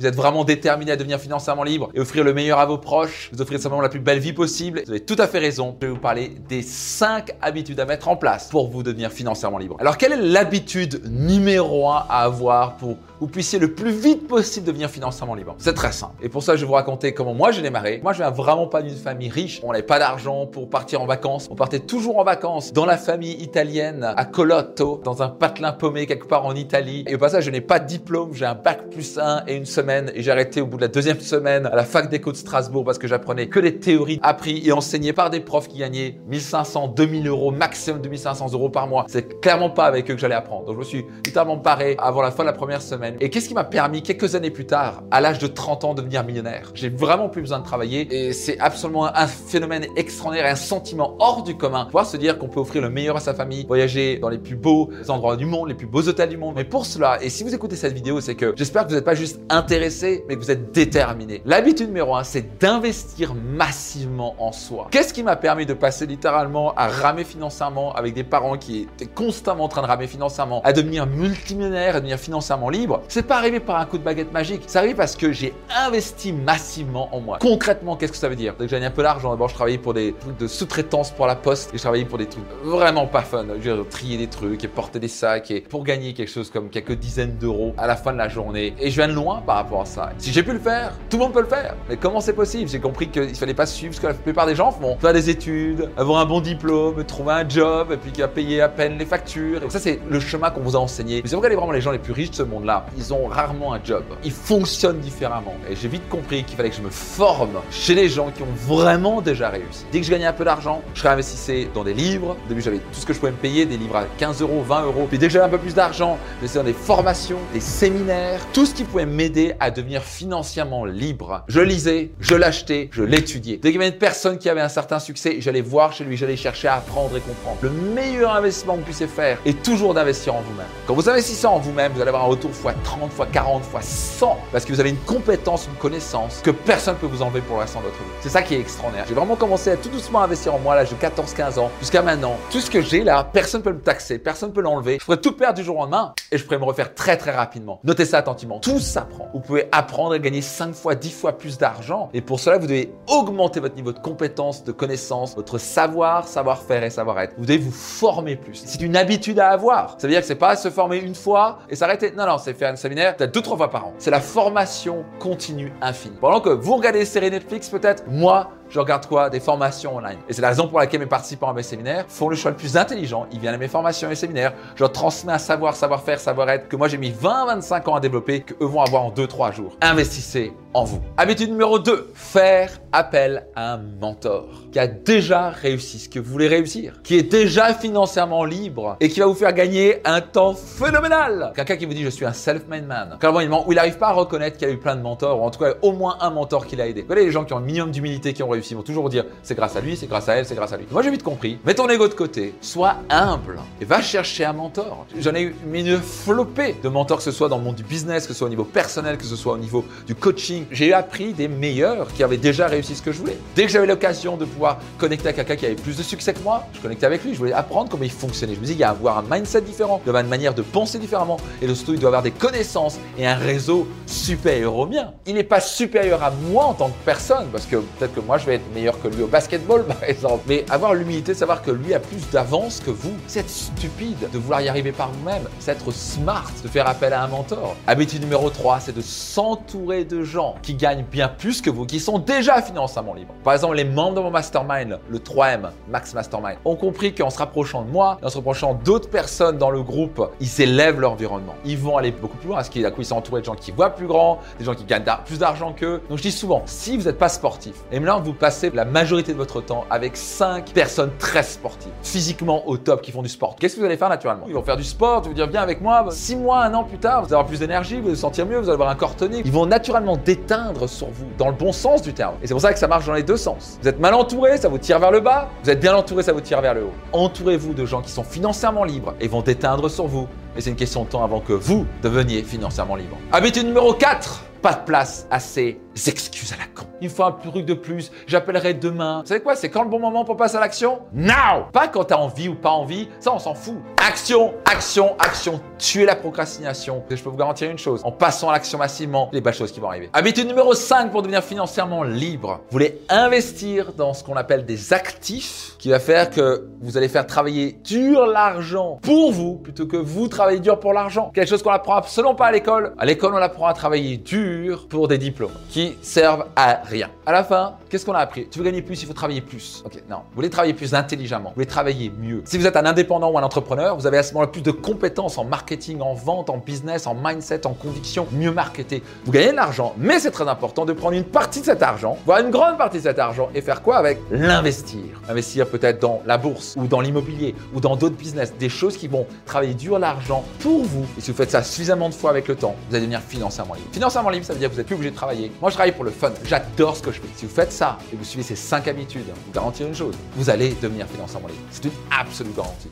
vous êtes vraiment déterminé à devenir financièrement libre et offrir le meilleur à vos proches, vous offrir simplement la plus belle vie possible, vous avez tout à fait raison. Je vais vous parler des 5 habitudes à mettre en place pour vous devenir financièrement libre. Alors, quelle est l'habitude numéro 1 à avoir pour vous puissiez le plus vite possible devenir financièrement libre. C'est très simple. Et pour ça, je vais vous raconter comment moi j'ai démarré. Moi, je viens vraiment pas d'une famille riche. On n'avait pas d'argent pour partir en vacances. On partait toujours en vacances dans la famille italienne à Colotto, dans un patelin paumé quelque part en Italie. Et au passage, je n'ai pas de diplôme. J'ai un bac plus 1 et une semaine. Et j'ai arrêté au bout de la deuxième semaine à la fac d'éco de Strasbourg parce que j'apprenais que des théories apprises et enseignées par des profs qui gagnaient 1500, 2000 euros, maximum 2500 euros par mois. C'est clairement pas avec eux que j'allais apprendre. Donc je me suis littéralement paré avant la fin de la première semaine. Et qu'est-ce qui m'a permis quelques années plus tard, à l'âge de 30 ans, de devenir millionnaire? J'ai vraiment plus besoin de travailler et c'est absolument un phénomène extraordinaire et un sentiment hors du commun. Pouvoir se dire qu'on peut offrir le meilleur à sa famille, voyager dans les plus beaux endroits du monde, les plus beaux hôtels du monde. Mais pour cela, et si vous écoutez cette vidéo, c'est que j'espère que vous n'êtes pas juste intéressé, mais que vous êtes déterminé. L'habitude numéro un, c'est d'investir massivement en soi. Qu'est-ce qui m'a permis de passer littéralement à ramer financièrement avec des parents qui étaient constamment en train de ramer financièrement, à devenir multimillionnaire, à devenir financièrement libre? C'est pas arrivé par un coup de baguette magique. C'est arrivé parce que j'ai investi massivement en moi. Concrètement, qu'est-ce que ça veut dire? Dès que j'ai un peu d'argent, d'abord je travaillais pour des trucs de sous-traitance pour la poste et je travaillais pour des trucs vraiment pas fun. Je trier des trucs et porter des sacs et pour gagner quelque chose comme quelques dizaines d'euros à la fin de la journée. Et je viens de loin par rapport à ça. Si j'ai pu le faire, tout le monde peut le faire. Mais comment c'est possible? J'ai compris qu'il fallait pas suivre ce que la plupart des gens font. Faire des études, avoir un bon diplôme, trouver un job et puis qui payé à peine les factures. Et ça, c'est le chemin qu'on vous a enseigné. Mais si vous regardez vraiment les gens les plus riches de ce monde-là, ils ont rarement un job. Ils fonctionnent différemment. Et j'ai vite compris qu'il fallait que je me forme chez les gens qui ont vraiment déjà réussi. Dès que je gagnais un peu d'argent, je réinvestissais dans des livres. Au début, j'avais tout ce que je pouvais me payer, des livres à 15 euros, 20 euros. Puis dès que j'avais un peu plus d'argent, j'étais dans des formations, des séminaires, tout ce qui pouvait m'aider à devenir financièrement libre. Je lisais, je l'achetais, je l'étudiais. Dès qu'il y avait une personne qui avait un certain succès, j'allais voir chez lui, j'allais chercher à apprendre et comprendre. Le meilleur investissement que vous puissiez faire est toujours d'investir en vous-même. Quand vous investissez en vous-même, vous allez avoir un retour x 30, x 40, x 100 parce que vous avez une compétence, une connaissance que personne ne peut vous enlever pour le restant de votre vie. C'est ça qui est extraordinaire. J'ai vraiment commencé à tout doucement investir en moi à l'âge de 14-15 ans jusqu'à maintenant. Tout ce que j'ai là, personne ne peut me taxer, personne ne peut l'enlever. Je pourrais tout perdre du jour au lendemain et je pourrais me refaire très très rapidement. Notez ça attentivement. Tout s'apprend. Vous pouvez apprendre et gagner 5 fois, 10 fois plus d'argent. Et pour cela, vous devez augmenter votre niveau de compétence, de connaissance, votre savoir, savoir-faire et savoir-être. Vous devez vous former plus. C'est une habitude à avoir. Ça veut dire que c'est pas se former une fois et s'arrêter. Non, non, c'est faire un séminaire peut-être deux, trois fois par an. C'est la formation continue infinie. Pendant que vous regardez des séries Netflix, peut-être, moi, je regarde quoi? Des formations online. Et c'est la raison pour laquelle mes participants à mes séminaires font le choix le plus intelligent. Ils viennent à mes formations et séminaires. Je leur transmets un savoir, savoir-faire, savoir-être que moi j'ai mis 20, 25 ans à développer, que eux vont avoir en 2-3 jours. Investissez en vous. Habitude numéro 2, faire appel à un mentor qui a déjà réussi ce que vous voulez réussir, qui est déjà financièrement libre et qui va vous faire gagner un temps phénoménal. Quelqu'un qui vous dit je suis un self-made man, moment où il n'arrive pas à reconnaître qu'il a eu plein de mentors, ou en tout cas au moins un mentor qui l'a aidé. Vous voyez les gens qui ont un minimum d'humilité, qui ont réussi, vont toujours dire c'est grâce à lui, c'est grâce à elle, c'est grâce à lui. Moi j'ai vite compris, mets ton ego de côté, sois humble et va chercher un mentor. J'en ai eu une flopée de mentors, que ce soit dans le monde du business, que ce soit au niveau personnel, que ce soit au niveau du coaching. J'ai appris des meilleurs qui avaient déjà réussi ce que je voulais. Dès que j'avais l'occasion de pouvoir connecter à quelqu'un qui avait plus de succès que moi, je connectais avec lui, je voulais apprendre comment il fonctionnait. Je me disais, il y a avoir un mindset différent, il doit avoir une manière de penser différemment, et le surtout, il doit avoir des connaissances et un réseau supérieur au mien. Il n'est pas supérieur à moi en tant que personne, parce que peut-être que moi, je vais être meilleur que lui au basketball, par exemple. Mais avoir l'humilité de savoir que lui a plus d'avance que vous, c'est être stupide de vouloir y arriver par vous-même, c'est être smart, de faire appel à un mentor. Habitude numéro 3, c'est de s'entourer de gens qui gagnent bien plus que vous, qui sont déjà financièrement libres. Par exemple, les membres de mon mastermind, le 3M, Max Mastermind, ont compris qu'en se rapprochant de moi, en se rapprochant d'autres personnes dans le groupe, ils élèvent leur environnement. Ils vont aller beaucoup plus loin, parce qu'ils sont entourés de gens qui voient plus grand, des gens qui gagnent plus d'argent qu'eux. Donc je dis souvent, si vous n'êtes pas sportif, et maintenant vous passez la majorité de votre temps avec 5 personnes très sportives, physiquement au top, qui font du sport, qu'est-ce que vous allez faire naturellement? Ils vont faire du sport, vous dire viens avec moi, 6 mois, un an plus tard, vous allez avoir plus d'énergie, vous allez vous sentir mieux, vous allez avoir un corps tonique. Ils vont naturellement déteindre sur vous, dans le bon sens du terme. Et c'est pour ça que ça marche dans les deux sens. Vous êtes mal entouré, ça vous tire vers le bas. Vous êtes bien entouré, ça vous tire vers le haut. Entourez-vous de gens qui sont financièrement libres et vont déteindre sur vous. Et c'est une question de temps avant que vous deveniez financièrement libre. Habitude numéro 4, pas de place assez excuses à la con. Il faut un truc de plus, j'appellerai demain. Vous savez quoi C'est quand le bon moment pour passer à l'action? Now Pas quand t'as envie ou pas envie, ça on s'en fout. Action, action, action. Tuer la procrastination. Et je peux vous garantir une chose, en passant à l'action massivement, les belles choses qui vont arriver. Habitude numéro 5 pour devenir financièrement libre. Vous voulez investir dans ce qu'on appelle des actifs qui va faire que vous allez faire travailler dur l'argent pour vous plutôt que vous travaillez dur pour l'argent. Quelque chose qu'on apprend absolument pas à l'école. À l'école, on apprend à travailler dur pour des diplômes qui servent à rien. À la fin, qu'est-ce qu'on a appris? Tu veux gagner plus, il faut travailler plus. Ok, non. Vous voulez travailler plus intelligemment, vous voulez travailler mieux. Si vous êtes un indépendant ou un entrepreneur, vous avez à ce moment-là plus de compétences en marketing, en vente, en business, en mindset, en conviction, mieux marketer. Vous gagnez de l'argent, mais c'est très important de prendre une partie de cet argent, voire une grande partie de cet argent et faire quoi avec? L'investir. Investir peut-être dans la bourse ou dans l'immobilier ou dans d'autres business, des choses qui vont travailler dur l'argent pour vous. Et si vous faites ça suffisamment de fois avec le temps, vous allez devenir financièrement libre. Financièrement libre, ça veut dire que vous n'êtes plus obligé de travailler. Moi, je travaille pour le fun. J'adore ce que je fais. Si vous faites et vous suivez ces 5 habitudes, vous garantis une chose, vous allez devenir financièrement libre. C'est une absolue garantie.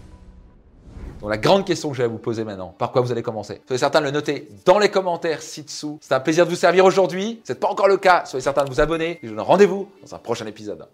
Donc la grande question que je vais vous poser maintenant, par quoi vous allez commencer? Soyez certain de le noter dans les commentaires ci-dessous. C'est un plaisir de vous servir aujourd'hui. Si ce n'est pas encore le cas, soyez certain de vous abonner et je vous donne rendez-vous dans un prochain épisode.